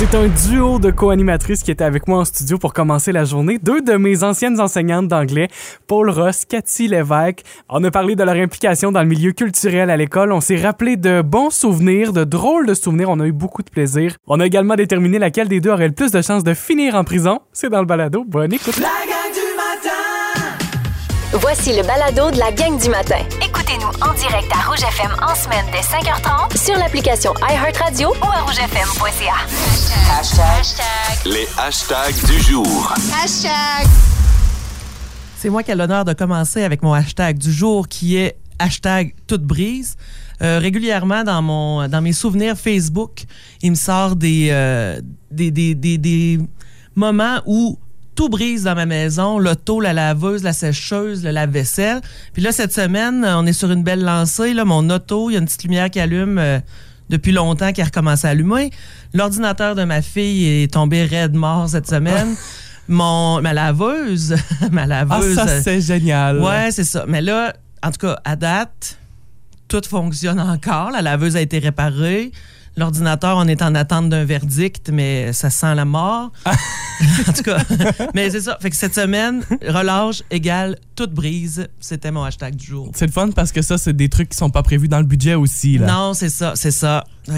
C'est un duo de co-animatrices qui étaient avec moi en studio pour commencer la journée. Deux de mes anciennes enseignantes d'anglais, Paul Ross, Cathy Lévesque. On a parlé de leur implication dans le milieu culturel à l'école. On s'est rappelé de bons souvenirs, de drôles de souvenirs. On a eu beaucoup de plaisir. On a également déterminé laquelle des deux aurait le plus de chances de finir en prison. C'est dans le balado. Bonne écoute. Voici le balado de la gang du matin. Écoutez-nous en direct à Rouge FM en semaine dès 5h30 sur l'application iHeartRadio ou à rougefm.ca. Les hashtags du jour. C'est moi qui ai l'honneur de commencer avec mon hashtag du jour qui est hashtag toute brise. Euh, régulièrement dans mon dans mes souvenirs Facebook, il me sort des, euh, des, des, des, des moments où tout brise dans ma maison, l'auto, la laveuse, la sécheuse, le lave-vaisselle. Puis là, cette semaine, on est sur une belle lancée. Là, mon auto, il y a une petite lumière qui allume euh, depuis longtemps, qui a recommencé à allumer. L'ordinateur de ma fille est tombé raide mort cette semaine. Mon, ma laveuse, ma Ah, laveuse. ça, c'est génial. Ouais, c'est ça. Mais là, en tout cas, à date, tout fonctionne encore. La laveuse a été réparée. L'ordinateur, on est en attente d'un verdict, mais ça sent la mort. en tout cas, mais c'est ça. Fait que cette semaine, relâche égale toute brise. C'était mon hashtag du jour. C'est le fun parce que ça, c'est des trucs qui sont pas prévus dans le budget aussi. Là. Non, c'est ça, c'est ça. Oh,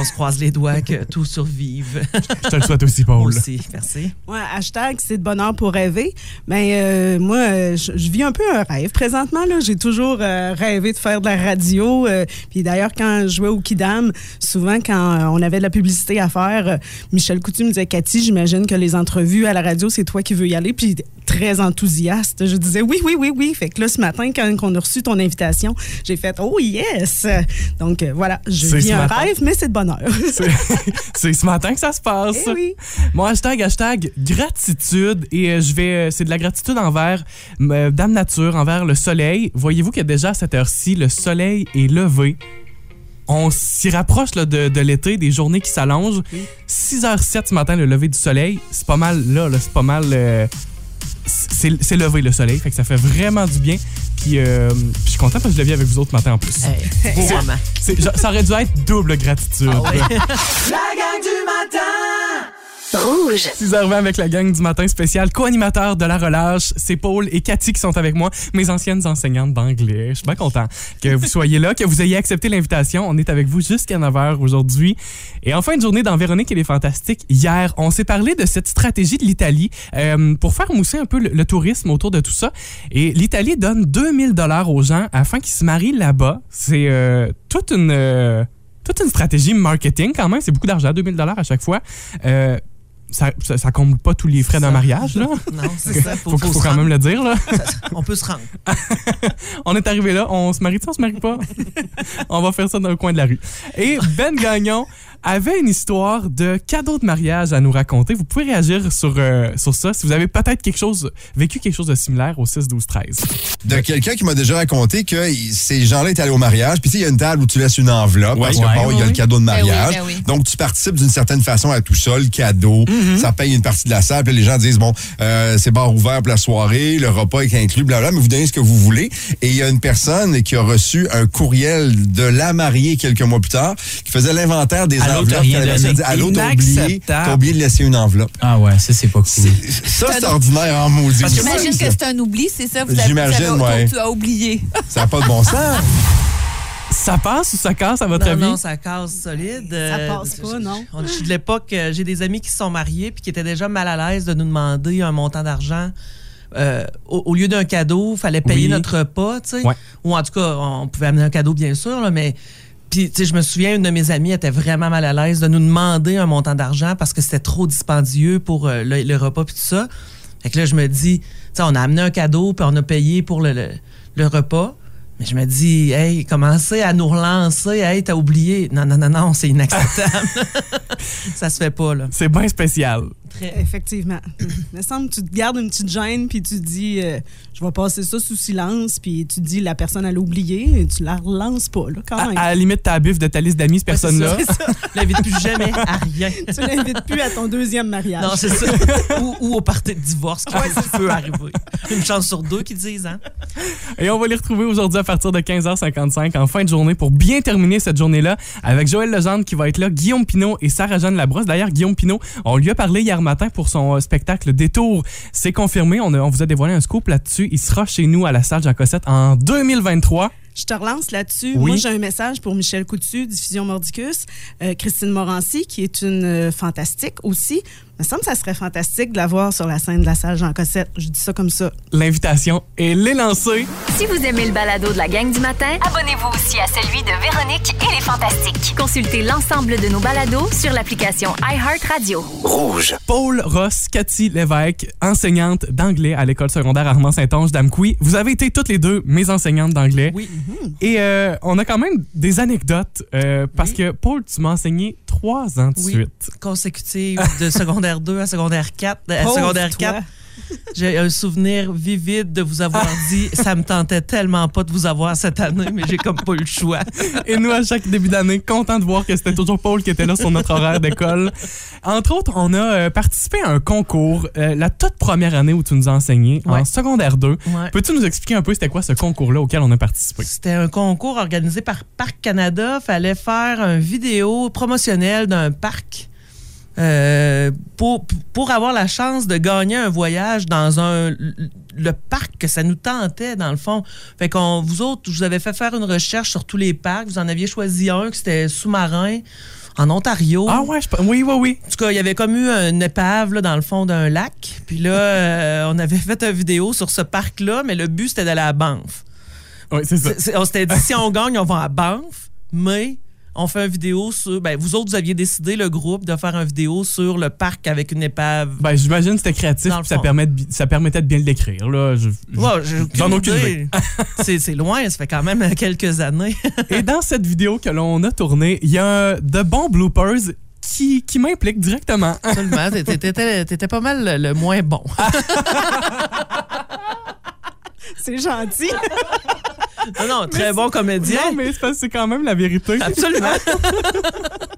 on se croise les doigts que tout survive. Je te le souhaite aussi, Paul. Aussi, merci. Ouais, hashtag, c'est de bonheur pour rêver. Mais euh, moi, euh, je, je vis un peu un rêve présentement. là. J'ai toujours euh, rêvé de faire de la radio. euh, puis d'ailleurs, quand je jouais au Kidam, souvent, quand euh, on avait de la publicité à faire, euh, Michel Coutu me disait Cathy, j'imagine que les entrevues à la radio, c'est toi qui veux y aller. Puis très enthousiaste, je disais oui, oui, oui, oui. Fait que là, ce matin, quand on a reçu ton invitation, j'ai fait oh yes. Donc euh, voilà, je vis un matin. rêve, mais c'est de bonheur. C'est- ce matin que ça se passe. Eh oui. Mon hashtag, hashtag gratitude. Et je vais. C'est de la gratitude envers Dame Nature, envers le soleil. Voyez-vous que déjà à cette heure-ci, le soleil est levé? On s'y rapproche là, de, de l'été, des journées qui s'allongent. 6h07 ce matin, le lever du soleil. C'est pas mal là, là, c'est pas mal. euh, c'est c'est levé le soleil, fait que ça fait vraiment du bien. Puis euh, je suis content parce que je le vis avec vous autres ce matin en plus. Hey, ça aurait dû être double gratitude. Ah ouais. La gang du matin Rouge. 6h20 avec la gang du matin spécial, co-animateur de la relâche. C'est Paul et Cathy qui sont avec moi, mes anciennes enseignantes d'anglais. Je suis bien content que vous soyez là, que vous ayez accepté l'invitation. On est avec vous jusqu'à 9h aujourd'hui. Et en fin de journée dans Véronique et les Fantastiques, hier, on s'est parlé de cette stratégie de l'Italie euh, pour faire mousser un peu le, tourisme autour de tout ça. Et l'Italie donne 2000 dollars aux gens afin qu'ils se marient là-bas. C'est euh, toute une... euh, toute une stratégie marketing quand même, c'est beaucoup d'argent, 2000 dollars à chaque fois. Ça, ça, ça comble pas tous les frais d'un mariage, là. Non, c'est ça. Faut, faut quand même le dire, là. On peut se rendre. On est arrivé là, on se marie on se marie pas? on va faire ça dans le coin de la rue. Et Ben Gagnon avait une histoire de cadeau de mariage à nous raconter. Vous pouvez réagir sur, euh, sur ça si vous avez peut-être quelque chose, vécu quelque chose de similaire au 6, 12, 13. de quelqu'un qui m'a déjà raconté que ces gens-là étaient allés au mariage. Puis, tu sais, il y a une table où tu laisses une enveloppe parce que, Ouais. bon, il y a le cadeau de Ben oui, mariage. ben oui. Donc, tu participes d'une certaine façon à tout ça, le cadeau. Mm-hmm. Ça paye une partie de la salle. Puis, les gens disent, bon, euh, c'est bar ouvert pour la soirée, le repas est inclus, blablabla, mais vous donnez ce que vous voulez. Et il y a une personne qui a reçu un courriel de la mariée quelques mois plus tard qui faisait l'inventaire des À rien donné. Allô, t'as oublié, de laisser une enveloppe. Ah ouais, ça, c'est pas cool. Ça, c'est ordinaire en maudit. Parce que J'imagine que c'est un oubli, c'est ça? Vous avez- J'imagine, ouais. Tu as oublié. Ça n'a pas de bon sens. Ça passe ou ça casse, à votre Non, avis? non, ça casse solide. Ça Euh, passe pas, non? on- Je suis de l'époque, euh, j'ai des amis qui se sont mariés puis qui étaient déjà mal à l'aise de nous demander un montant d'argent. Euh, au, au lieu d'un cadeau, il fallait payer Oui. notre repas, tu sais. Ouais. Ou en tout cas, on pouvait amener un cadeau, bien sûr, là, mais. Puis, tu sais, je me souviens, une de mes amies était vraiment mal à l'aise de nous demander un montant d'argent parce que c'était trop dispendieux pour euh, le, repas puis tout ça. Fait que là, je me dis, tu sais, on a amené un cadeau puis on a payé pour le, le- le repas. Mais je me dis, hey, commencez à nous relancer? Hey, t'as oublié. Non, non, non, non, c'est inacceptable. ça se fait pas, là. C'est bien spécial. Effectivement. Il me semble que tu te gardes une petite gêne, puis tu te dis, euh, je vais passer ça sous silence, puis tu te dis, la personne, elle a oublié, et tu la relances pas, là, quand À, même. à la limite, ta biffe de ta liste d'amis, cette Ouais, personne-là. ça, c'est ça. Je l'invite plus jamais à rien. tu l'invites plus à ton deuxième mariage. Non, c'est ça. ou, ou au party de divorce qui peut arriver. Une chance sur deux qui disent, hein? Et on va les retrouver aujourd'hui à partir de 15h55 en fin de journée pour bien terminer cette journée-là avec Joël Legendre qui va être là, Guillaume Pinot et Sarah-Jeanne Labrosse. D'ailleurs, Guillaume Pinot, on lui a parlé hier matin pour son euh, spectacle Détour. C'est confirmé, on, a- on vous a dévoilé un scoop là-dessus. Il sera chez nous à la salle Jean Cossette en 2023. Je te relance là-dessus. Oui. Moi, j'ai un message pour Michel Coutu, Diffusion Mordicus. Euh, Christine Morancy, qui est une euh, fantastique aussi. Me semble que ça serait fantastique de la voir sur la scène de la salle Jean Cossette. Je dis ça comme ça. L'invitation est lancée. Si vous aimez le balado de la gang du matin, abonnez-vous aussi à celui de Véronique et les Fantastiques. Consultez l'ensemble de nos balados sur l'application iHeartRadio. Rouge. Paul Ross, Cathy Lévesque, enseignante d'anglais à l'école secondaire Armand Saint-Onge d'Amqui. Vous avez été toutes les deux mes enseignantes d'anglais. Oui. Et euh, on a quand même des anecdotes euh, parce Oui. que Paul, tu m'as enseigné trois ans de Oui. suite. Consécutive de secondaire 2 à secondaire 4. À Pauvre secondaire toi. 4, j'ai un souvenir vivide de vous avoir dit ça me tentait tellement pas de vous avoir cette année, mais j'ai comme pas eu le choix. Et nous, à chaque début d'année, contents de voir que c'était toujours Paul qui était là sur notre horaire d'école. Entre autres, on a euh, participé à un concours euh, la toute première année où tu nous as enseigné, en secondaire 2. Ouais. Peux-tu nous expliquer un peu c'était quoi ce concours-là auquel on a participé? C'était un concours organisé par Parc Canada. Fallait faire une vidéo promotionnelle d'un parc euh, pour, pour avoir la chance de gagner un voyage dans un le parc que ça nous tentait dans le fond. Fait qu'on vous autres, je vous avais fait faire une recherche sur tous les parcs. Vous en aviez choisi un qui c'était sous-marin en Ontario. Ah ouais, je oui, oui, oui. En tout cas, il y avait comme eu une épave là, dans le fond d'un lac. Puis là, euh, on avait fait une vidéo sur ce parc-là, mais le but, c'était d'aller à Banff. Oui, c'est ça. On s'était dit, si on gagne, on va à Banff, mais on fait une vidéo sur... Ben, vous autres, vous aviez décidé, le groupe, de faire une vidéo sur le parc avec une épave. Ben, j'imagine que c'était créatif puis ça, permet de ça permettait de bien le décrire. Là. Je- je- Ouais, aucune J'en ai aucune idée. idée. c'est loin, ça fait quand même quelques années. Et dans cette vidéo que l'on a tournée, il y a de bons bloopers qui, qui m'impliquent directement. Absolument. T'étais- pas mal le, le moins bon. C'est gentil. Non, non, très bon comédien. Non, mais c'est quand même la vérité. Absolument.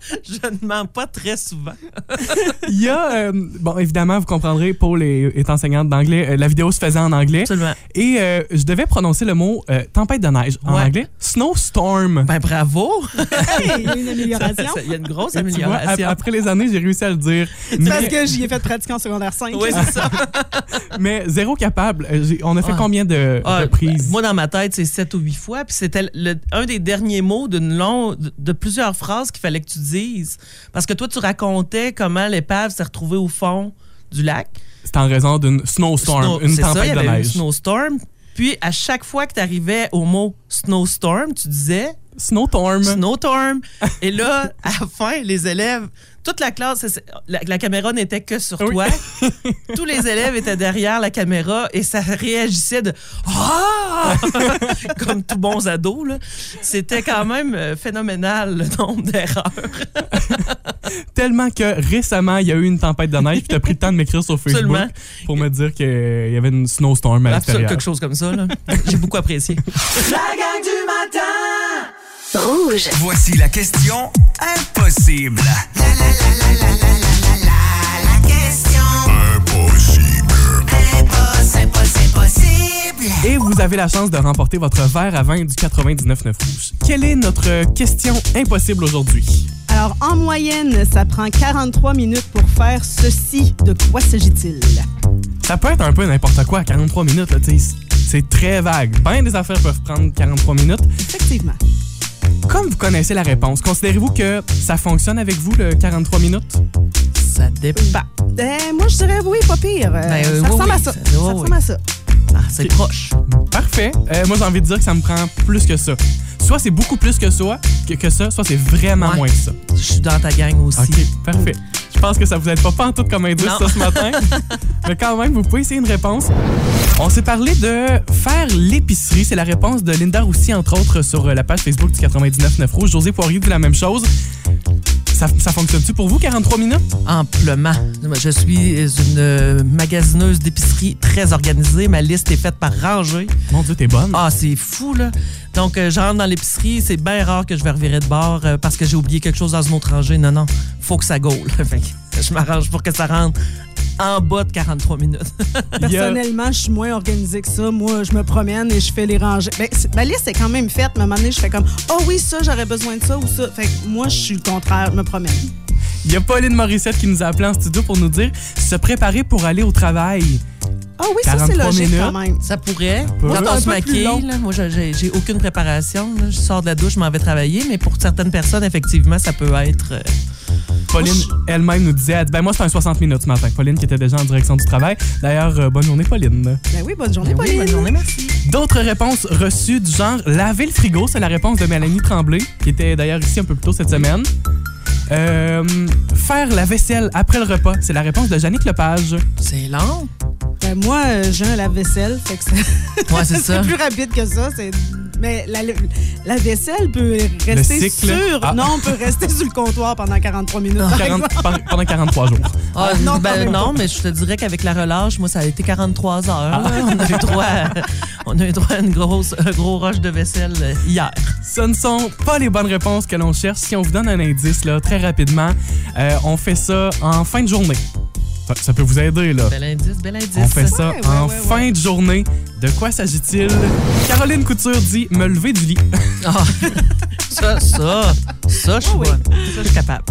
Je ne mens pas très souvent. Il y a, euh, bon, évidemment, vous comprendrez, Paul est, est enseignante d'anglais. Euh, la vidéo se faisait en anglais. Absolument. Et euh, je devais prononcer le mot tempête de neige en Ouais. anglais. Snowstorm. Ben bravo. Il y a une amélioration. Il y a une grosse vois, amélioration. ap- après les années, j'ai réussi à le dire. Mais, parce que j'y ai fait pratiquer en secondaire 5. Oui, c'est ça. mais zéro capable. On a fait combien de Ah, reprises? ben, moi, dans ma tête, c'est sept ou huit fois. Puis c'était un des derniers mots d'une longue, de, de plusieurs phrases qu'il fallait que tu dises. Parce que toi, tu racontais comment l'épave s'est retrouvée au fond du lac. C'était en raison d'une snowstorm, Snow- une c'est ça, il tempête de une neige. snowstorm. Puis à chaque fois que tu arrivais au mot snowstorm, tu disais Snowstorm. snowstorm. Et là, à la fin, les élèves, toute la classe, la, la caméra n'était que sur Oui. toi. Tous les élèves étaient derrière la caméra et ça réagissait de Ah! Comme tout bons ados. là. C'était quand même euh, phénoménal le nombre d'erreurs. Tellement que récemment, il y a eu une tempête de neige, puis tu as pris le temps de m'écrire sur Facebook Absolument. pour me dire qu'il y avait une snowstorm à Absolument, l'extérieur. quelque chose comme ça. là. J'ai beaucoup apprécié. La gang du matin Rouge. Voici la question impossible. Et vous avez la chance de remporter votre verre à vin du 99.9 Rouge. Quelle est notre question impossible aujourd'hui? Alors, en moyenne, ça prend 43 minutes pour faire ceci. De quoi s'agit-il? Ça peut être un peu n'importe quoi à 43 minutes, là, tu. C'est très vague. Ben des affaires peuvent prendre 43 minutes. Effectivement. Comme vous connaissez la réponse, considérez-vous que ça fonctionne avec vous, le 43 minutes? Ça dépend. Euh, moi, je dirais oui, pas pire. Euh, Ben, euh, ça oui, ressemble oui, à ça. ça- Ça, oui, ressemble à ça. Ah, c'est proche. Parfait. Euh, moi, j'ai envie de dire que ça me prend plus que ça. Soit c'est beaucoup plus que ça, que, que ça, soit c'est vraiment Ouais. moins que ça. Je suis dans ta gang aussi. OK, parfait. Je pense que ça vous aide pas en tout comme indice, Non. ça, ce matin. Mais quand même, vous pouvez essayer une réponse. On s'est parlé de faire l'épicerie. C'est la réponse de Linda Roussy, entre autres, sur euh, la page Facebook du 99.9 Rouge. José Poirier dit la même chose. Ça, ça fonctionne-tu pour vous, 43 minutes? Amplement. Je suis une euh, magasineuse d'épicerie très organisée. Ma liste est faite par rangée. Mon Dieu, t'es bonne. Ah, c'est fou, là. Donc, euh, je rentre dans l'épicerie. C'est bien rare que je vais revirer de bord euh, parce que j'ai oublié quelque chose dans une autre rangée. Non, non. Faut que ça gaule. Je m'arrange pour que ça rentre en bas de 43 minutes. Personnellement, je suis moins organisée que ça. Moi, je me promène et je fais les rangées. Ben, ma liste est quand même faite, mais à un moment donné, je fais comme Oh oui, ça, j'aurais besoin de ça ou ça. Fait que moi, je suis le contraire, je me promène. Il y a Pauline Morissette qui nous a appelé en studio pour nous dire se préparer pour aller au travail. Ah oui, ça, c'est 43 logique minutes. quand même. Ça pourrait. Quand un on se maquille, là, moi, je- j'ai j'ai aucune préparation. là. Je sors de la douche, je m'en vais travailler. Mais pour certaines personnes, effectivement, ça peut être... euh, Pauline elle-même nous disait, elle dit, ben moi, c'est un 60 minutes ce matin. Pauline qui était déjà en direction du travail. D'ailleurs, euh, bonne journée, Pauline. Ben oui, bonne journée, ben oui, Pauline. bonne journée, merci. D'autres réponses reçues du genre laver le frigo, c'est la réponse de Mélanie Tremblay, qui était d'ailleurs ici un peu plus tôt cette semaine. Euh, faire la vaisselle après le repas, c'est la réponse de Jannick Lepage. C'est long. Ben, moi, euh, j'ai un lave-vaisselle, fait que ça- Ouais, c'est ça. c'est plus rapide que ça. c'est- Mais la, la vaisselle peut rester cycle. sur... Ah. Non, peut rester sur le comptoir pendant 43 minutes. par 40 exemple. par- pendant 43 jours. Ah, non, quand ben, non, mais je te dirais qu'avec la relâche, moi, ça a été 43 heures. là. On a eu droit à, on a eu droit à une grosse, un gros rush de vaisselle euh, hier. Ce ne sont pas les bonnes réponses que l'on cherche. Si on vous donne un indice, là, très rapidement, euh, on fait ça en fin de journée. Ça, ça peut vous aider, là. Bel indice, bel indice. On fait ça Ouais, en ouais, ouais. fin de journée. De quoi s'agit-il? Caroline Couture dit me lever du lit. Ah, ça, ça, ça, je suis Oh oui. bonne. Ça, je suis capable.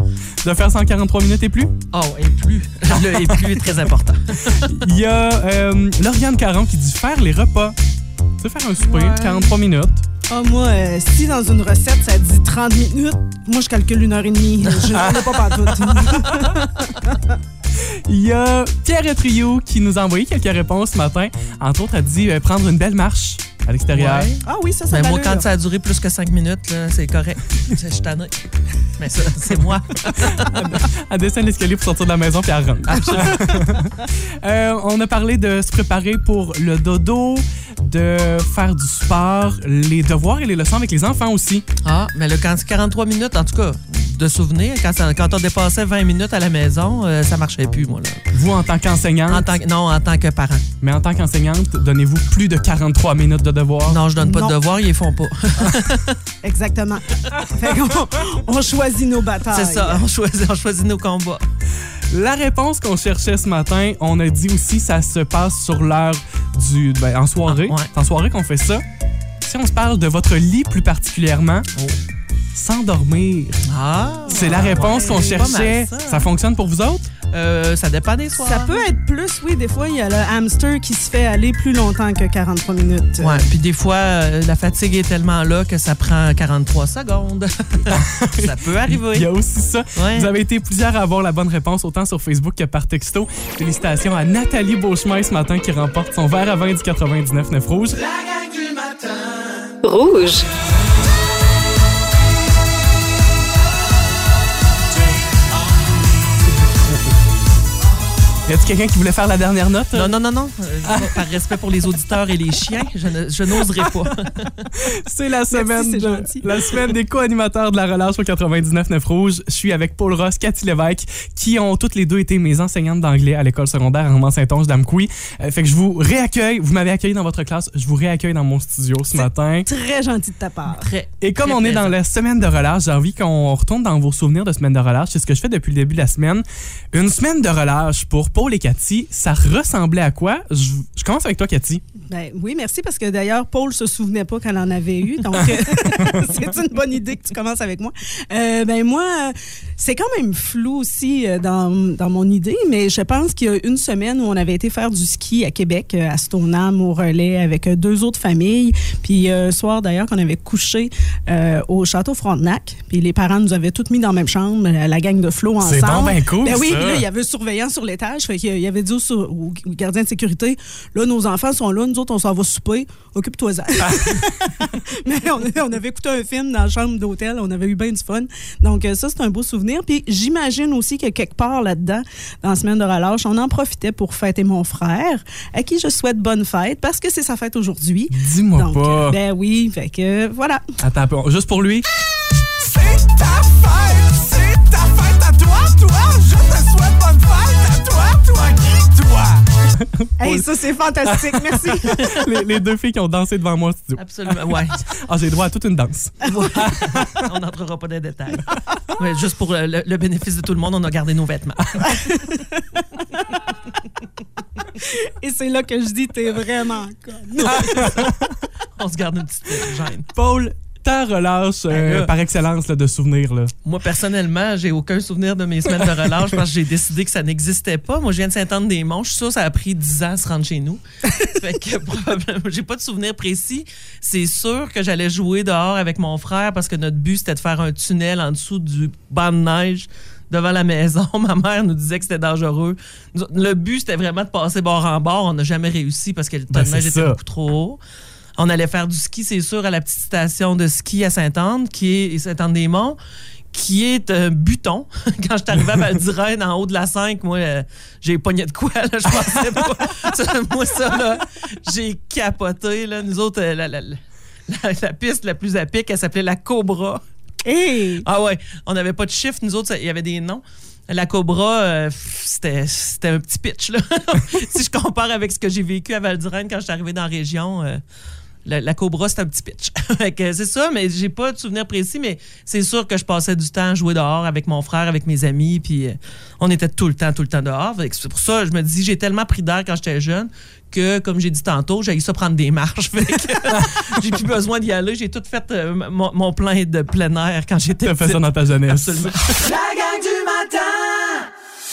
De faire 143 minutes et plus? Oh, et plus. Le et plus est très important. Il y a euh, Lauriane Caron qui dit faire les repas. Tu sais, faire un souper, Ouais. 43 minutes. Ah, moi, euh, si dans une recette, ça dit 30 minutes, moi, je calcule une heure et demie. Je n'en ai pas partout. Il y a Pierre Trio qui nous a envoyé quelques réponses ce matin. Entre autres, elle dit euh, prendre une belle marche à l'extérieur. Ouais. Ah oui, ça, ça va moi, quand ça a duré plus que 5 minutes, c'est correct. Je suis tannée. Mais ça, c'est moi. Elle descend l'escalier pour sortir de la maison puis elle rentre. Euh, on a parlé de se préparer pour le dodo, de faire du sport, les devoirs et les leçons avec les enfants aussi. Ah, mais là, quand c'est 43 minutes, en tout cas, de souvenirs, quand, ça- quand on dépassait 20 minutes à la maison, euh, ça marchait plus, moi. Là. Vous, en tant qu'enseignante, En tant que, non, en tant que parent. mais en tant qu'enseignante, donnez-vous plus de 43 minutes de devoirs? Non, je donne pas Non. de devoirs, ils les font pas. Exactement. fait qu'on on choisit nos batailles. C'est ça, on choisit, on choisit nos combats. La réponse qu'on cherchait ce matin, on a dit aussi ça se passe sur l'heure du ben, en soirée. Ah, ouais. En soirée qu'on fait ça. Si on se parle de votre lit plus particulièrement, Oh. S'endormir. Ah! C'est la réponse qu'on cherchait. ça. Ça fonctionne pour vous autres? Euh, ça dépend des soirs. Ça peut être plus, oui. Des fois, il y a le hamster qui se fait aller plus longtemps que 43 minutes. Ouais, puis des fois, euh, la fatigue est tellement là que ça prend 43 secondes. ça peut Il y arriver. a aussi ça. Ouais. Vous avez été plusieurs à avoir la bonne réponse, autant sur Facebook que par texto. Félicitations à Nathalie Beauchemin ce matin qui remporte son verre à vin du 99 rouge. La gang du matin. Rouge. Y a-t-il quelqu'un qui voulait faire la dernière note? Non, non, non, non. Euh, Par respect pour les auditeurs et les chiens, je, n'oserais pas. C'est la semaine, de- la semaine des co-animateurs de la relâche au 99.9 Rouge. Je suis avec Paul Ross, Cathy Lévesque, qui ont toutes les deux été mes enseignantes d'anglais à l'école secondaire à Romans-Saint-Onge d'Amkoui. Euh, fait que je vous réaccueille. Vous m'avez accueilli dans votre classe. Je vous réaccueille dans mon studio ce matin. Très gentil de ta part. Très. Et comme Très on est dans la semaine de relâche, j'ai envie qu'on retourne dans vos souvenirs de semaine de relâche. C'est ce que je fais depuis le début de la semaine. Une semaine de relâche pour Paul et Cathy, ça ressemblait à quoi? Je, commence avec toi, Cathy. Ben, oui, merci, parce que d'ailleurs, Paul se souvenait pas qu'elle en avait eu. Donc, euh, c'est une bonne idée que tu commences avec moi. Euh, ben, moi, c'est quand même flou aussi euh, dans, dans mon idée, mais je pense qu'il y a une semaine où on avait été faire du ski à Québec, euh, à Stoneham, au relais, avec euh, deux autres familles. Puis, euh, un soir d'ailleurs, qu'on avait couché euh, au château Frontenac. Puis, les parents nous avaient toutes mis dans la même chambre, la, gang de Flo ensemble. C'est donc ben cool, Ben oui, ça. puis là, il y avait un surveillant sur l'étage. Fait qu'il il avait dit au, au gardien de sécurité Là, nos enfants sont là, nous autres, on s'en va souper, occupe-toi-en. Mais on, on avait écouté un film dans la chambre d'hôtel, on avait eu bien du fun. Donc, ça, c'est un beau souvenir. Puis, j'imagine aussi que quelque part là-dedans, dans la semaine de relâche, on en profitait pour fêter mon frère, à qui je souhaite bonne fête, parce que c'est sa fête aujourd'hui. Dis-moi pas. euh, ben oui, fait que voilà. Attends un peu. Juste pour lui? Hey, ça, c'est fantastique. Merci. les, les deux filles qui ont dansé devant moi au studio. Absolument, ouais. Ah, j'ai droit à toute une danse. on n'entrera pas dans les détails. Mais juste pour le, le- le bénéfice de tout le monde, on a gardé nos vêtements. Et c'est là que je dis, t'es vraiment conne. on se garde une petite gêne. Paul, ta relâche euh, Ben là. par excellence là, de souvenirs. Là. Moi, personnellement, j'ai aucun souvenir de mes semaines de relâche parce que j'ai décidé que ça n'existait pas. Moi, je viens de Saint-Anne-des-Monts. Je suis sûre que ça a pris 10 ans à se rendre chez nous. fait que probablement, j'ai pas de souvenir précis. C'est sûr que j'allais jouer dehors avec mon frère parce que notre but, c'était de faire un tunnel en dessous du banc de neige devant la maison. Ma mère nous disait que c'était dangereux. Le but, c'était vraiment de passer bord en bord. On n'a jamais réussi parce que le Ben, de neige c'est était beaucoup trop haut. On allait faire du ski, c'est sûr, à la petite station de ski à Sainte-Anne, qui est Sainte-Anne-des-Monts, qui est un buton. Quand je suis arrivée à Val-d'Irène, en haut de la 5, moi, euh, j'ai pogné de quoi, là, je pensais pas. Moi, ça, là, j'ai capoté, là. Nous autres, euh, la, la- la- piste la plus à pic, elle s'appelait la Cobra. Hey! Ah ouais, on n'avait pas de chiffres, nous autres, il y avait des noms. La Cobra, euh, c'était un petit pitch. Là. si je compare avec ce que j'ai vécu à Val quand je suis arrivé dans la région, euh, la, la Cobra, c'est un petit pitch. C'est ça, mais j'ai pas de souvenir précis, mais c'est sûr que je passais du temps à jouer dehors avec mon frère, avec mes amis, puis euh, on était tout le temps, tout le temps dehors. C'est pour ça, je me dis, j'ai tellement pris d'air quand j'étais jeune que, comme j'ai dit tantôt, j'ai eu ça prendre des marches. J'ai plus besoin d'y aller. J'ai tout fait euh, mon, mon plein de plein air quand j'étais Tu as fait ça petite. dans ta jeunesse. Absolument. La gang du matin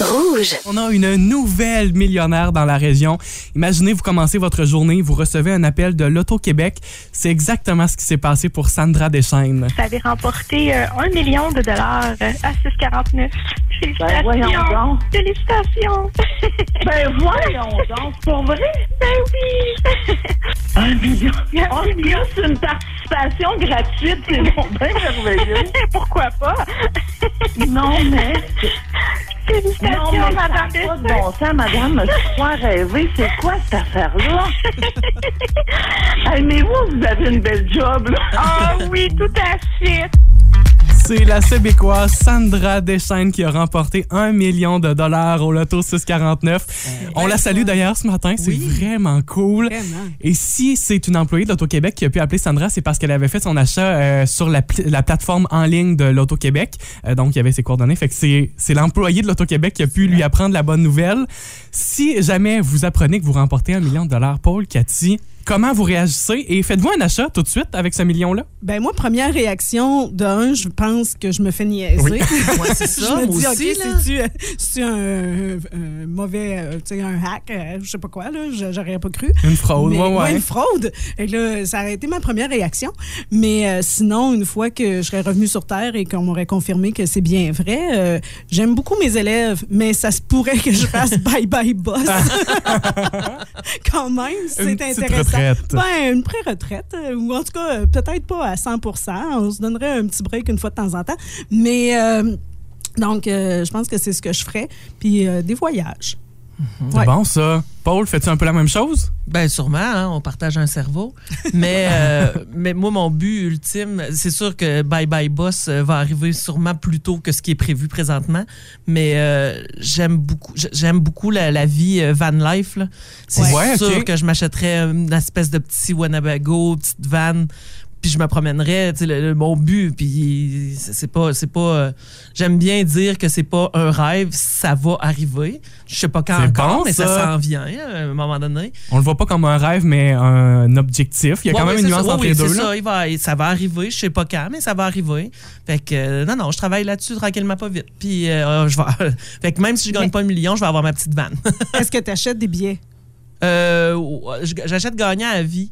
Rouge. On a une nouvelle millionnaire dans la région. Imaginez, vous commencez votre journée, vous recevez un appel de l'Auto-Québec. C'est exactement ce qui s'est passé pour Sandra Deschaines. Vous avez remporté euh, un million de dollars euh, à 6,49. Félicitations. Ben, voyons donc. Félicitations. Ben voyons donc, pour vrai? Ben oui. Un million. Un million, c'est une participation gratuite, c'est bon, bien merveilleux. Pourquoi pas? Non, mais. Non, Félicitations, mais ça Madame pas de bon sens, madame, je crois rêver. C'est quoi cette affaire-là? Hey, mais vous, vous avez une belle job, là. Ah oui, tout à fait. C'est la Québécoise Sandra Deschaines qui a remporté un million de dollars au loto 649. On la salue d'ailleurs ce matin, c'est Oui. vraiment cool. Vraiment. Et si c'est une employée de l'Auto-Québec qui a pu appeler Sandra, c'est parce qu'elle avait fait son achat euh, sur la, pl- la plateforme en ligne de l'Auto-Québec. Euh, donc, il y avait ses coordonnées. Fait que c'est c'est l'employé de l'Auto-Québec qui a pu lui apprendre la bonne nouvelle. Si jamais vous apprenez que vous remportez un million de dollars, Paul, Cathy, comment vous réagissez? Et faites-vous un achat tout de suite avec ce million-là? Ben moi, première réaction, d'un, je pense que je me fais niaiser. Oui. Ouais, c'est je ça, me moi dis, aussi, OK, là. c'est-tu euh, c'est-tu un, mauvais, euh, tu sais, un hack, euh, je sais pas quoi, là, je- j'aurais pas cru. Une fraude, Mais- ouais, ouais. une fraude. Et là, ça aurait été ma première réaction. Mais euh, sinon, une fois que je serais revenue sur Terre et qu'on m'aurait confirmé que c'est bien vrai, euh, j'aime beaucoup mes élèves, mais ça se pourrait que je fasse bye-bye boss. Quand même, c'est intéressant. Ben, une pré-retraite, euh, ou en tout cas, euh, peut-être pas à 100 On se donnerait un petit break une fois de temps en temps. Mais euh, donc, je pense que c'est ce que je ferais. Puis des voyages. C'est Ouais. bon, ça. Paul, fais-tu un peu la même chose? Ben sûrement, hein, on partage un cerveau. Mais, euh, mais moi, mon but ultime, c'est sûr que Bye Bye Boss euh, va arriver sûrement plus tôt que ce qui est prévu présentement. Mais euh, j'aime beaucoup, j'aime beaucoup la, la vie van life. C'est Ouais, sûr que je m'achèterais une espèce de petit Winnebago, petite van. Puis je me promènerais, tu sais, le, le- mon but, puis c'est pas, c'est pas, euh, j'aime bien dire que c'est pas un rêve, ça va arriver. Je sais pas quand encore, bon, mais ça, ça. s'en vient à un moment donné. On le voit pas comme un rêve, mais un objectif. Il y a Ouais, quand même une nuance ça. entre Oui, les oui, deux. ça, il va, ça va arriver. Je sais pas quand, mais ça va arriver. Fait que, euh, non, non, je travaille là-dessus tranquillement, pas vite. Puis, euh, je vais, fait que même si je gagne pas un million, je vais avoir ma petite vanne. Est-ce que tu achètes des billets? Euh, J'achète gagnant à vie.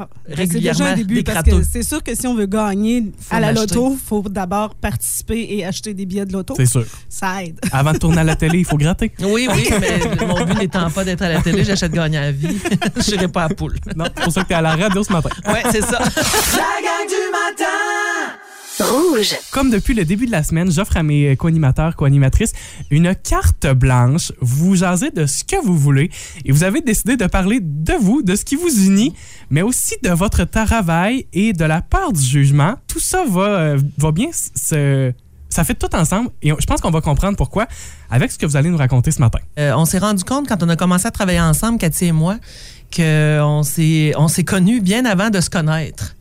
Ah, ben, c'est Régulièrement, déjà un début des parce que c'est sûr que si on veut gagner Faut à la loto, il faut d'abord participer et acheter des billets de loto. C'est sûr. Ça aide. Avant de tourner à la télé, il faut gratter. Oui, oui, mais mon but n'étant pas d'être à la télé, j'achète gagnant à vie. je n'irai pas à poule. Non, c'est pour ça que tu es à la radio ce matin. Ouais, c'est ça. La gang du matin Rouge. Comme depuis le début de la semaine, j'offre à mes co-animateurs, co-animatrices une carte blanche. Vous jasez de ce que vous voulez et vous avez décidé de parler de vous, de ce qui vous unit, mais aussi de votre travail et de la peur du jugement. Tout ça va, euh, va bien se ça fait tout ensemble et je pense qu'on va comprendre pourquoi avec ce que vous allez nous raconter ce matin. Euh, on s'est rendu compte quand on a commencé à travailler ensemble, Cathy et moi, qu'on s'est on s'est connus bien avant de se connaître.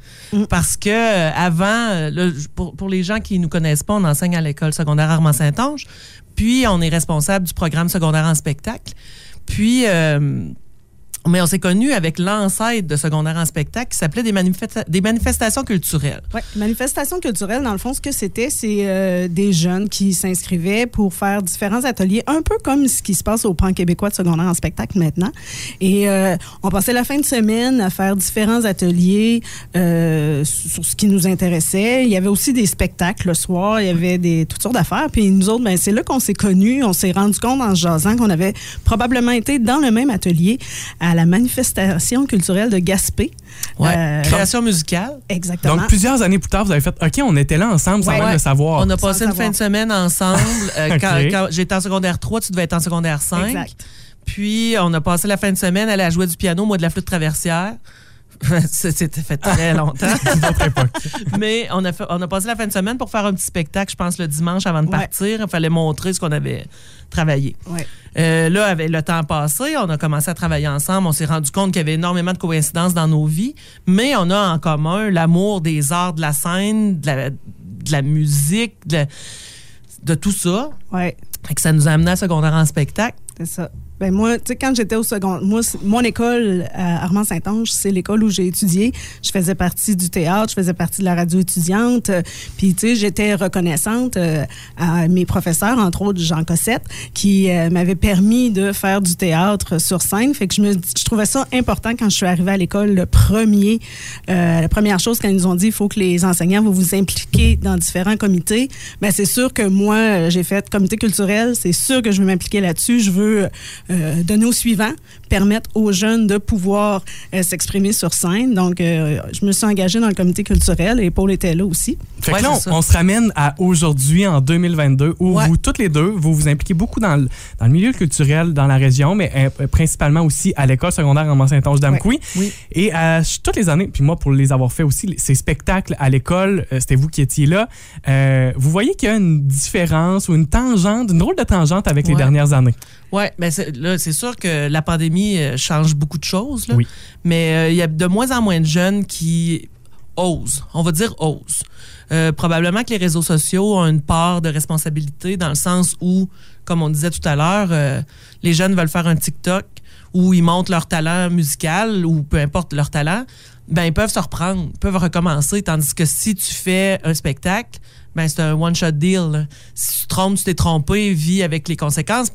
Parce que euh, avant, euh, pour, les gens qui nous connaissent pas, on enseigne à l'école secondaire Armand-Saint-Onge, puis on est responsable du programme secondaire en spectacle. Puis euh, mais on s'est connus avec l'ancêtre de secondaire en spectacle qui s'appelait des, manifesta- des manifestations culturelles. Oui, manifestation culturelle, dans le fond, ce que c'était, c'est euh, des jeunes qui s'inscrivaient pour faire différents ateliers, un peu comme ce qui se passe au Pan québécois de secondaire en spectacle maintenant. Et euh, on passait la fin de semaine à faire différents ateliers euh, sur ce qui nous intéressait. Il y avait aussi des spectacles le soir, il y avait des, toutes sortes d'affaires. Puis nous autres, ben, c'est là qu'on s'est connus, on s'est rendu compte en jasant qu'on avait probablement été dans le même atelier à la manifestation culturelle de Gaspé. Ouais. Euh, Création musicale. Exactement. Donc, plusieurs années plus tard, vous avez fait OK, on était là ensemble sans Ouais, même ouais. le savoir. On a passé une savoir. fin de semaine ensemble. Euh, quand j'étais en secondaire 3, tu devais être en secondaire 5. Exact. Puis, on a passé la fin de semaine, elle a joué du piano, moi de la flûte traversière. C'était fait très longtemps. Mais on a, fait- on a passé la fin de semaine pour faire un petit spectacle, je pense, le dimanche avant de Ouais. partir. Il fallait montrer ce qu'on avait travaillé. Ouais. Euh, là, avec le temps passé, on a commencé à travailler ensemble. On s'est rendu compte qu'il y avait énormément de coïncidences dans nos vies, mais on a en commun l'amour des arts de la scène, de la, de la musique, de, de tout ça. Ouais. Fait que ça nous a amené à secondaire en spectacle. C'est ça. Ben moi, tu sais, quand j'étais au secondaire, moi, mon école à Armand-Saint-Onge, c'est l'école où j'ai étudié. Je faisais partie du théâtre, je faisais partie de la radio étudiante. euh, Puis, tu sais, j'étais reconnaissante euh, à mes professeurs, entre autres Jean Cossette, qui euh, m'avait permis de faire du théâtre sur scène. Fait que je me, je trouvais ça important quand je suis arrivée à l'école. Le premier, euh, la première chose quand ils nous ont dit, il faut que les enseignants vont vous impliquer dans différents comités. Ben c'est sûr que moi, euh, j'ai fait comité culturel. C'est sûr que je veux m'impliquer là-dessus. Je veux euh, donner au suivant, permettre aux jeunes de pouvoir euh, s'exprimer sur scène. Donc, euh, je me suis engagée dans le comité culturel et Paul était là aussi. Fait que Ouais, là, c'est on, se ramène à aujourd'hui, en 2022, où Ouais. vous, toutes les deux, vous vous impliquez beaucoup dans le, dans le milieu culturel dans la région, mais euh, principalement aussi à l'école secondaire en Mont-Saint-Onge-d'Amqui. Oui. Et euh, toutes les années, puis moi, pour les avoir fait aussi, ces spectacles à l'école, euh, c'était vous qui étiez là. euh, vous voyez qu'il y a une différence ou une tangente, une drôle de tangente avec les dernières années? Oui, mais c'est- là, c'est sûr que la pandémie euh, change beaucoup de choses. là. Oui. Mais euh, il y a de moins en moins de jeunes qui osent. On va dire osent. Euh, probablement que les réseaux sociaux ont une part de responsabilité dans le sens où, comme on disait tout à l'heure, euh, les jeunes veulent faire un TikTok où ils montrent leur talent musical ou peu importe leur talent, ben ils peuvent se reprendre, peuvent recommencer. Tandis que si tu fais un spectacle, ben c'est un one-shot deal. Si tu te trompes, tu t'es trompé, vis avec les conséquences.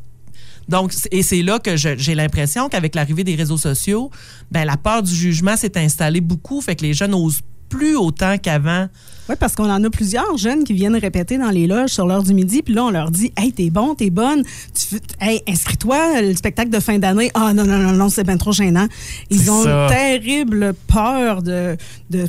Donc, et c'est là que j'ai l'impression qu'avec l'arrivée des réseaux sociaux, ben, la peur du jugement s'est installée beaucoup, fait que les jeunes n'osent plus autant qu'avant. Oui, parce qu'on en a plusieurs jeunes qui viennent répéter dans les loges sur l'heure du midi, puis là, on leur dit Hey, t'es bon, t'es bonne, tu, hey, inscris-toi, le spectacle de fin d'année. Ah, non, non, non, non, c'est bien trop gênant. Ils ont ça. une terrible peur de. de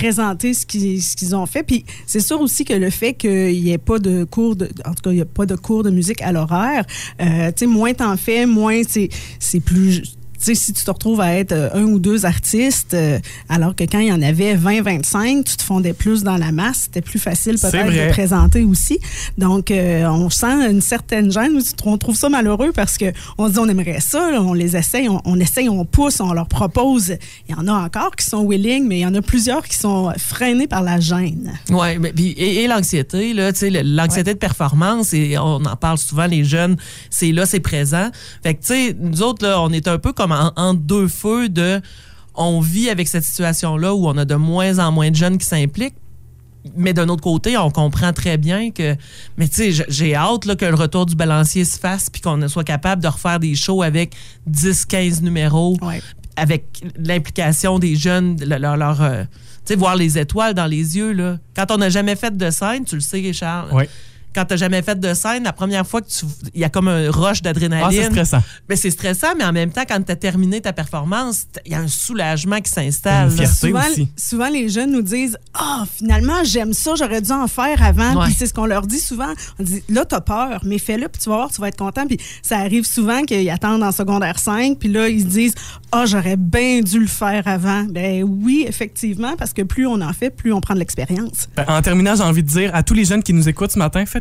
présenter ce qu'ils ont fait. Puis c'est sûr aussi que le fait qu'il n'y ait pas de cours, de, en tout cas, il n'y a pas de cours de musique à l'horaire, euh, tu sais, moins t'en fais, moins c'est plus... Tu sais, si tu te retrouves à être euh, un ou deux artistes, euh, alors que quand il y en avait 20, 25, tu te fondais plus dans la masse, c'était plus facile peut-être de présenter aussi. Donc, euh, on sent une certaine gêne. On trouve ça malheureux parce que on se dit on aimerait ça, là, on les essaye, on, on essaye, on pousse, on leur propose. Il y en a encore qui sont willing, mais il y en a plusieurs qui sont freinés par la gêne. Ouais, mais puis- et, et l'anxiété, là, tu sais, le- l'anxiété de performance, et on en parle souvent, les jeunes, c'est là, c'est présent. Fait que, tu sais, nous autres, là, on est un peu comme en, entre deux feux de. On vit avec cette situation-là où on a de moins en moins de jeunes qui s'impliquent. Mais d'un autre côté, on comprend très bien que. Mais tu sais, j'ai hâte là, que le retour du balancier se fasse puis qu'on soit capable de refaire des shows avec 10, 15 numéros Ouais. avec l'implication des jeunes, le- leur, leur, euh, tu sais, voir les étoiles dans les yeux. Là. Quand on n'a jamais fait de scène, tu le sais, Charles, Oui. Quand t'as jamais fait de scène, la première fois que tu. Il y a comme un rush Ah, c'est d'adrénaline. stressant. mais c'est stressant, mais en même temps, quand tu as terminé ta performance, il y a un soulagement qui s'installe. Souvent, aussi. souvent, les jeunes nous disent Ah, finalement, j'aime ça, j'aurais dû en faire avant. Ouais. Puis c'est ce qu'on leur dit souvent. On dit Là, t'as peur, mais fais-le, puis tu vas voir, tu vas être content. Puis ça arrive souvent qu'ils attendent en secondaire 5, puis là, ils se disent Ah, j'aurais bien dû le faire avant. Ben oui, effectivement, parce que plus on en fait, plus on prend de l'expérience. Ben, En terminant, j'ai envie de dire à tous les jeunes qui nous écoutent ce matin, faites,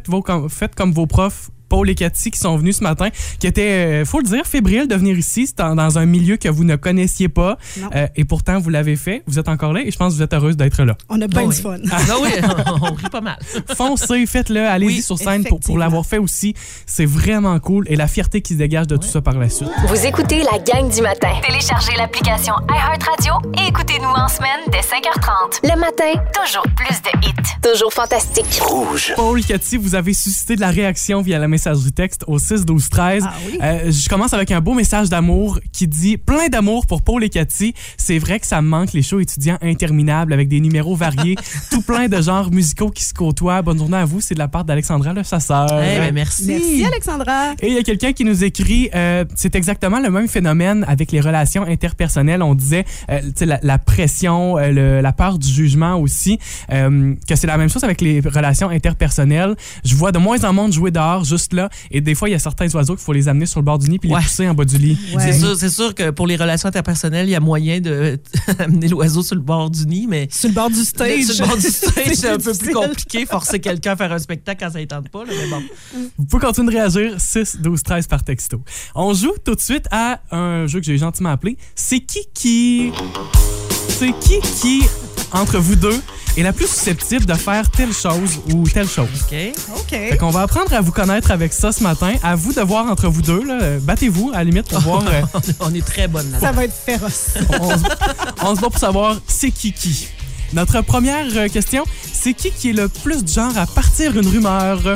faites comme vos profs. Paul et Cathy qui sont venus ce matin, qui étaient, euh, faut le dire, fébriles de venir ici. C'est dans, dans un milieu que vous ne connaissiez pas. Euh, et pourtant, vous l'avez fait. Vous êtes encore là et je pense que vous êtes heureuse d'être là. On a bien oui. du fun. Ah oui, on rit pas mal. Foncez, faites-le, allez-y Oui, sur scène pour, l'avoir fait aussi. C'est vraiment cool et la fierté qui se dégage de tout ça par la suite. Vous écoutez la gang du matin. Téléchargez l'application iHeartRadio et écoutez-nous en semaine dès 5h30. Le matin, toujours plus de hits. Toujours fantastique. Rouge. Paul, Cathy, vous avez suscité de la réaction via la messagerie texte au 6 12 13. Ah oui? Euh, je commence avec un beau message d'amour qui dit plein d'amour pour Paul et Cathy. C'est vrai que ça me manque les shows étudiants interminables avec des numéros variés, tout plein de genres musicaux qui se côtoient. Bonne journée à vous, c'est de la part d'Alexandra, là, sa sœur. Eh ben, merci. Merci, Alexandra. Et il y a quelqu'un qui nous écrit, euh, c'est exactement le même phénomène avec les relations interpersonnelles. On disait, euh, la, la pression, euh, le- la peur du jugement aussi, que c'est la même chose avec les relations interpersonnelles. Je vois de moins en moins de jouer dehors, juste là. Et des fois, il y a certains oiseaux qu'il faut les amener sur le bord du nid puis Ouais. les pousser en bas du lit. Ouais. C'est sûr, c'est sûr que pour les relations interpersonnelles, il y a moyen de amener l'oiseau sur le bord du nid, mais Sur le bord du stage. sur le bord du stage, c'est un peu plus compliqué. Forcer quelqu'un à faire un spectacle quand ça ne tente pas, là, mais bon. Vous pouvez continuer de réagir 6 12 13 par texto. On joue tout de suite à un jeu que j'ai gentiment appelé C'est qui qui C'est qui qui entre vous deux est la plus susceptible de faire telle chose ou telle chose. OK? OK. Fait qu'on va apprendre à vous connaître avec ça ce matin. À vous de voir entre vous deux. là. Battez-vous à la limite pour voir. euh, On est très bonne là Ça va être féroce. on, se- on se bat pour savoir c'est qui qui. Notre première euh, question, c'est qui qui est le plus du genre à partir une rumeur? Euh,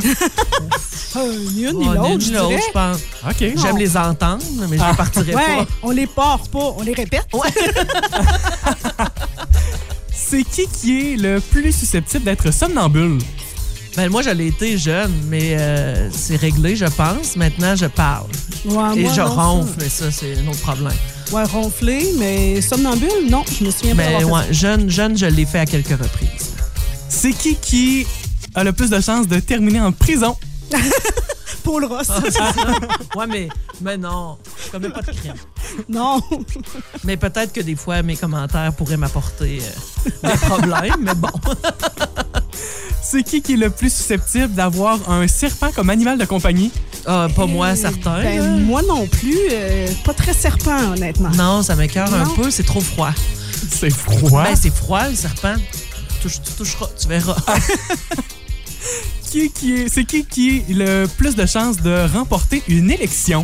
ni une ni Oh, l'autre, je l'autre, dirais. je pense. OK. J'aime les entendre, mais je ne partirai Ouais, pas. on les part pas, on les répète. C'est qui qui est le plus susceptible d'être somnambule? Ben, moi, je l'ai été jeune, mais euh, c'est réglé, je pense. Maintenant, je parle. Ouais, Et moi, je non, ronfle, mais ça, c'est un autre problème. Ouais, ronfler, mais somnambule, non, je me souviens pas Mais ouais, jeune, jeune, je l'ai fait à quelques reprises. C'est qui qui a le plus de chances de terminer en prison? Paul Ross. Ouais, mais, mais non, je commets pas de crime. Non. Mais peut-être que des fois, mes commentaires pourraient m'apporter euh, des problèmes, mais bon. C'est qui qui est le plus susceptible d'avoir un serpent comme animal de compagnie? Ah, pas moi, certain. là. Ben, moi non plus, euh, pas très serpent, honnêtement. Non, ça m'écœure un Non. peu, c'est trop froid. C'est froid? Ben, c'est froid, le serpent. Touche- tu toucheras, tu verras. Qui qui est, c'est qui qui a le plus de chances de remporter une élection?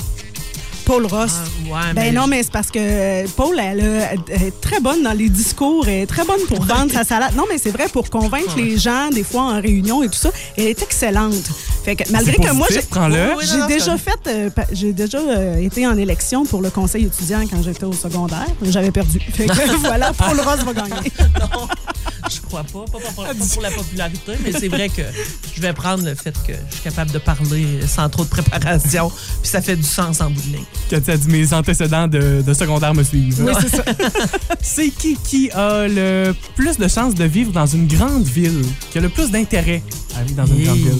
Paul Ross. Ah, ouais, Ben non, mais c'est parce que euh, Paul, elle, a- elle est très bonne dans les discours, elle est très bonne pour vendre sa salade. Non, mais c'est vrai, pour convaincre les gens, des fois en réunion et tout ça, elle est excellente. Fait que malgré que moi, j'ai prends-le. Oui, oui, non, j'ai non, déjà fait, euh, j'ai déjà euh, été en élection pour le conseil étudiant quand j'étais au secondaire. J'avais perdu. Fait que voilà, Paul Ross va gagner. Non, je crois pas. Pas, pas- pas- pas pour la popularité, mais c'est vrai que je vais prendre le fait que je suis capable de parler sans trop de préparation, puis ça fait du sens en bout de ligne. Que tu as dit mes antécédents de, de secondaire me suivent. Oui, c'est ça. C'est qui qui a le plus de chances de vivre dans une grande ville? Qui a le plus d'intérêt à vivre dans une grande ville?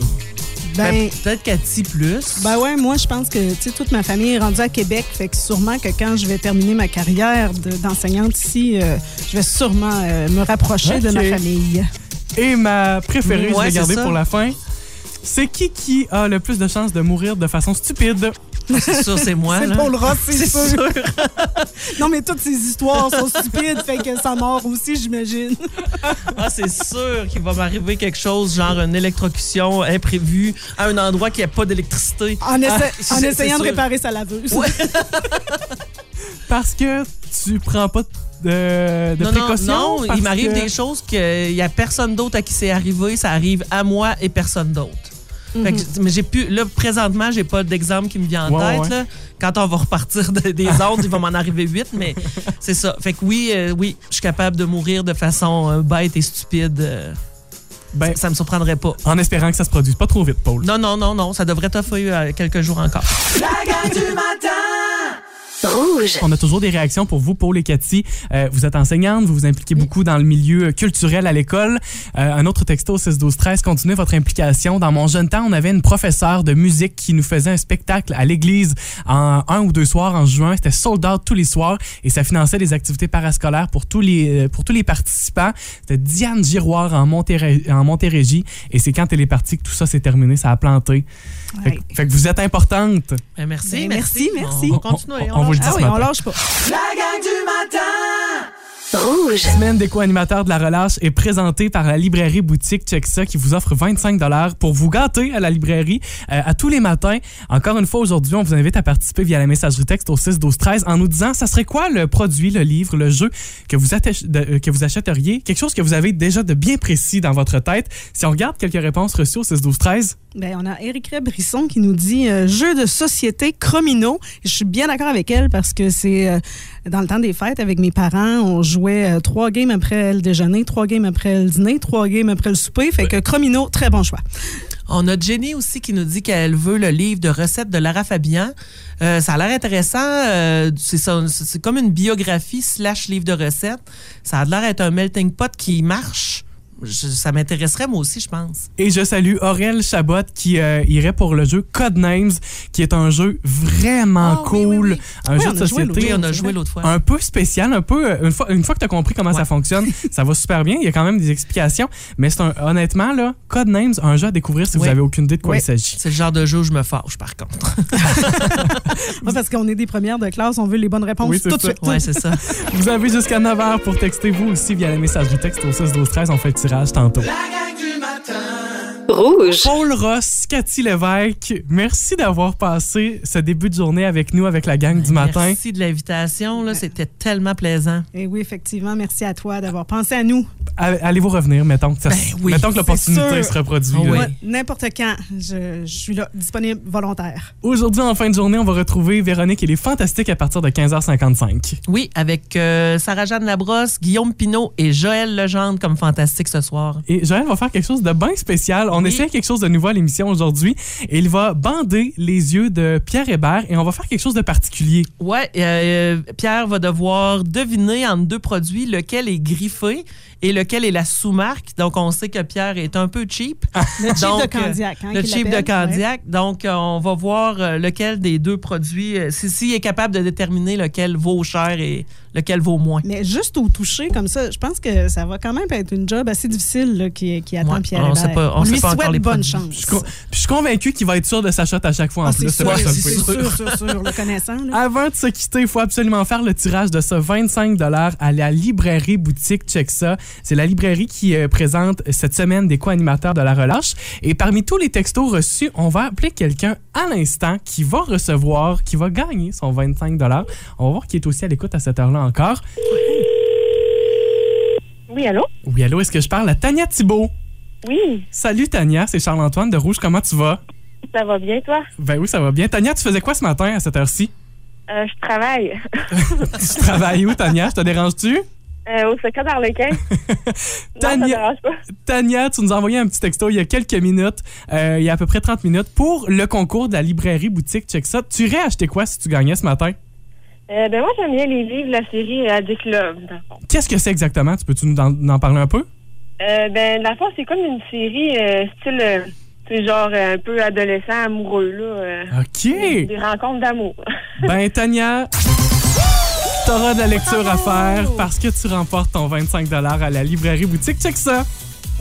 Ben, peut-être Cathy plus. Ben ouais, moi je pense que tu sais toute ma famille est rendue à Québec, fait que sûrement que quand je vais terminer ma carrière de- d'enseignante ici, euh, je vais sûrement euh, me rapprocher de ma famille. Et ma préférée, ouais, je c'est ça. pour la fin. C'est qui qui a le plus de chances de mourir de façon stupide? C'est sûr, c'est moi. C'est là. Paul Ross, c'est C'est sûr. sûr. non mais toutes ces histoires sont stupides, fait que ça mort aussi, j'imagine. Ah, c'est sûr qu'il va m'arriver quelque chose, genre une électrocution imprévue à un endroit qui n'a pas d'électricité. En, essa- Ah, en essayant de réparer sa laveuse. Ouais. Parce que tu prends pas de, de non, non, précautions? non, parce il m'arrive que- des choses qu'il n'y a personne d'autre à qui c'est arrivé. Ça arrive à moi et personne d'autre. Fait que, mais j'ai pu, là, présentement, j'ai pas d'exemple qui me vient en Ouais, tête. ouais. Là. Quand on va repartir de- des autres, il va m'en arriver huit, mais c'est ça. Fait que oui, euh, oui, je suis capable de mourir de façon euh, bête et stupide. euh. Ben- ça me surprendrait pas. En espérant que ça se produise pas trop vite, Paul. Non, non, non, non, ça devrait t'offrir euh, quelques jours encore. La gang du matin Rouge. On a toujours des réactions pour vous, Paul et Cathy. Euh, vous êtes enseignante, vous vous impliquez beaucoup dans le milieu culturel à l'école. Euh, un autre texto au 6 12 13 continuez votre implication. Dans mon jeune temps, on avait une professeure de musique qui nous faisait un spectacle à l'église en un ou deux soirs en juin. C'était sold out tous les soirs et ça finançait des activités parascolaires pour tous les euh, pour tous les participants. C'était Diane Giroir en Montérégie, en Montérégie et c'est quand elle est partie que tout ça s'est terminé, ça a planté. Fait, que- Ouais. fait que vous êtes importante. Ben, merci, Ben, merci. merci, merci. On vous le Ah ce oui, on lâche pas. La gang du matin Rouge. semaine des co-animateurs de la relâche est présentée par la librairie boutique Check ça qui vous offre 25 pour vous gâter à la librairie euh, à tous les matins. Encore une fois aujourd'hui, on vous invite à participer via la messagerie texte au 6 12 13 en nous disant ça serait quoi le produit, le livre, le jeu que vous, de- euh, que vous achèteriez, quelque chose que vous avez déjà de bien précis dans votre tête. Si on regarde quelques réponses reçues au 6 12 13, Ben, on a Éric Brisson qui nous dit euh, jeu de société Cromino. Je suis bien d'accord avec elle parce que c'est euh, dans le temps des fêtes avec mes parents, on jouait euh, trois games après le déjeuner, trois games après le dîner, trois games après le souper. Fait que Cromino, très bon choix. On a Jenny aussi qui nous dit qu'elle veut le livre de recettes de Lara Fabian. Euh, ça a l'air intéressant. euh, c'est comme une biographie slash livre de recettes. Ça a l'air d'être un melting pot qui marche. Je- ça m'intéresserait moi aussi, je pense. Et je salue Aurel Chabot qui euh, irait pour le jeu Codenames, qui est un jeu vraiment Ah, cool, oui, oui. un Oui, jeu de société. On a joué l'autre fois. un peu spécial, un peu euh, une fois une fois que tu as compris comment ça fonctionne, ça va super bien, il y a quand même des explications, mais c'est un honnêtement là, Codenames, un jeu à découvrir si Oui. vous avez aucune idée de quoi Oui. il s'agit. C'est le genre de jeu où je me fâche, par contre. Ouais, parce qu'on est des premières de classe, on veut les bonnes réponses tout de suite. Ouais, c'est ça. Vous avez jusqu'à 9h pour texter vous aussi via la messagerie texte au 6 12 13, on fait le tirage tantôt. La Rouge. Paul Ross, Cathy Lévesque, merci d'avoir passé ce début de journée avec nous avec la gang du matin. Merci de l'invitation. là. C'était tellement plaisant. Et oui, effectivement, merci à toi d'avoir pensé à nous. Allez- Allez-vous revenir mettons que ça, Ben oui, mettons que l'opportunité se reproduit. Oui. N'importe quand, je, je suis là, disponible, volontaire. Aujourd'hui, en fin de journée, on va retrouver Véronique et les Fantastiques à partir de 15h55. Oui, avec euh, Sarah-Jeanne Labrosse, Guillaume Pinault et Joël Legendre comme fantastique ce soir. Et Joël va faire quelque chose de bien spécial. On Oui. essaie quelque chose de nouveau à l'émission aujourd'hui. Et il va bander les yeux de Pierre Hébert et on va faire quelque chose de particulier. Ouais, euh, Pierre va devoir deviner entre deux produits lequel est griffé et lequel est la sous-marque. Donc, on sait que Pierre est un peu cheap. Le cheap Donc, de Candiac. hein, le cheap de. Candiac. Donc, euh, on va voir euh, lequel des deux produits, euh, si- s'il est capable de déterminer lequel vaut cher et lequel vaut moins. Mais juste au toucher comme ça, je pense que ça va quand même être une job assez difficile là, qui, qui attend Ouais, Pierre on sait pas- on sait lui pas encore souhaite les bonne chance. Je suis, con- puis je suis convaincu qu'il va être sûr de sa shot à chaque fois en Ah, plus. c'est sûr, sûr, sûr, sûr, le connaissant. là. Avant de se quitter, il faut absolument faire le tirage de ce 25 à la librairie boutique Check ça. C'est la librairie qui euh, présente cette semaine des co-animateurs de la relâche. Et parmi tous les textos reçus, on va appeler quelqu'un à l'instant qui va recevoir, qui va gagner son 25 On va voir qui est aussi à l'écoute à cette heure-là encore. Oui, allô? Oui, allô, est-ce que je parle à Tania Thibault? Oui, Salut Tania, c'est Charles-Antoine de Rouge, comment tu vas? ça va bien, toi? Ben oui, ça va bien. Tania, tu faisais quoi ce matin à cette heure-ci? Euh, je travaille tu travailles où, Tania? Je te dérange-tu? euh, au secret d'Arlequin. non, ça Tania-. Tania, tu nous as envoyé un petit texto il y a quelques minutes, euh, il y a à peu près 30 minutes, pour le concours de la librairie boutique Check ça. Tu irais acheter quoi si tu gagnais ce matin? Euh, ben moi, j'aime bien les livres la série euh, Addict Love. Qu'est-ce que c'est exactement? Tu peux-tu nous en, nous en parler un peu? Euh, ben, fond, c'est comme une série euh, style, euh, c'est genre euh, un peu adolescent, amoureux, là. euh, OK! Des rencontres d'amour. Ben, Tania, t'auras de la lecture à faire parce que tu remportes ton 25 à la librairie boutique Check ça.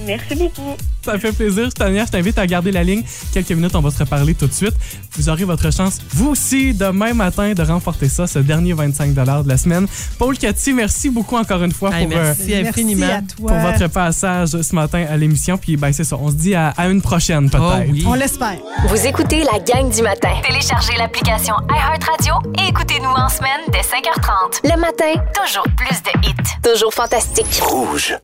Merci beaucoup. Ça fait plaisir. Tania, je t'invite à garder la ligne. Quelques minutes, on va se reparler tout de suite. Vous aurez votre chance, vous aussi, demain matin, de remporter ça, ce dernier 25 de la semaine. Paul Cathy, merci beaucoup encore une fois Hey, pour, euh, merci infiniment. à toi. pour votre passage ce matin à l'émission. Puis, ben, c'est ça. On se dit à, à une prochaine, peut-être. Oh oui. On l'espère. Vous écoutez la gang du matin. Téléchargez l'application iHeartRadio et écoutez-nous en semaine dès 5h30. Le matin, toujours plus de hits. Toujours fantastique. Rouge.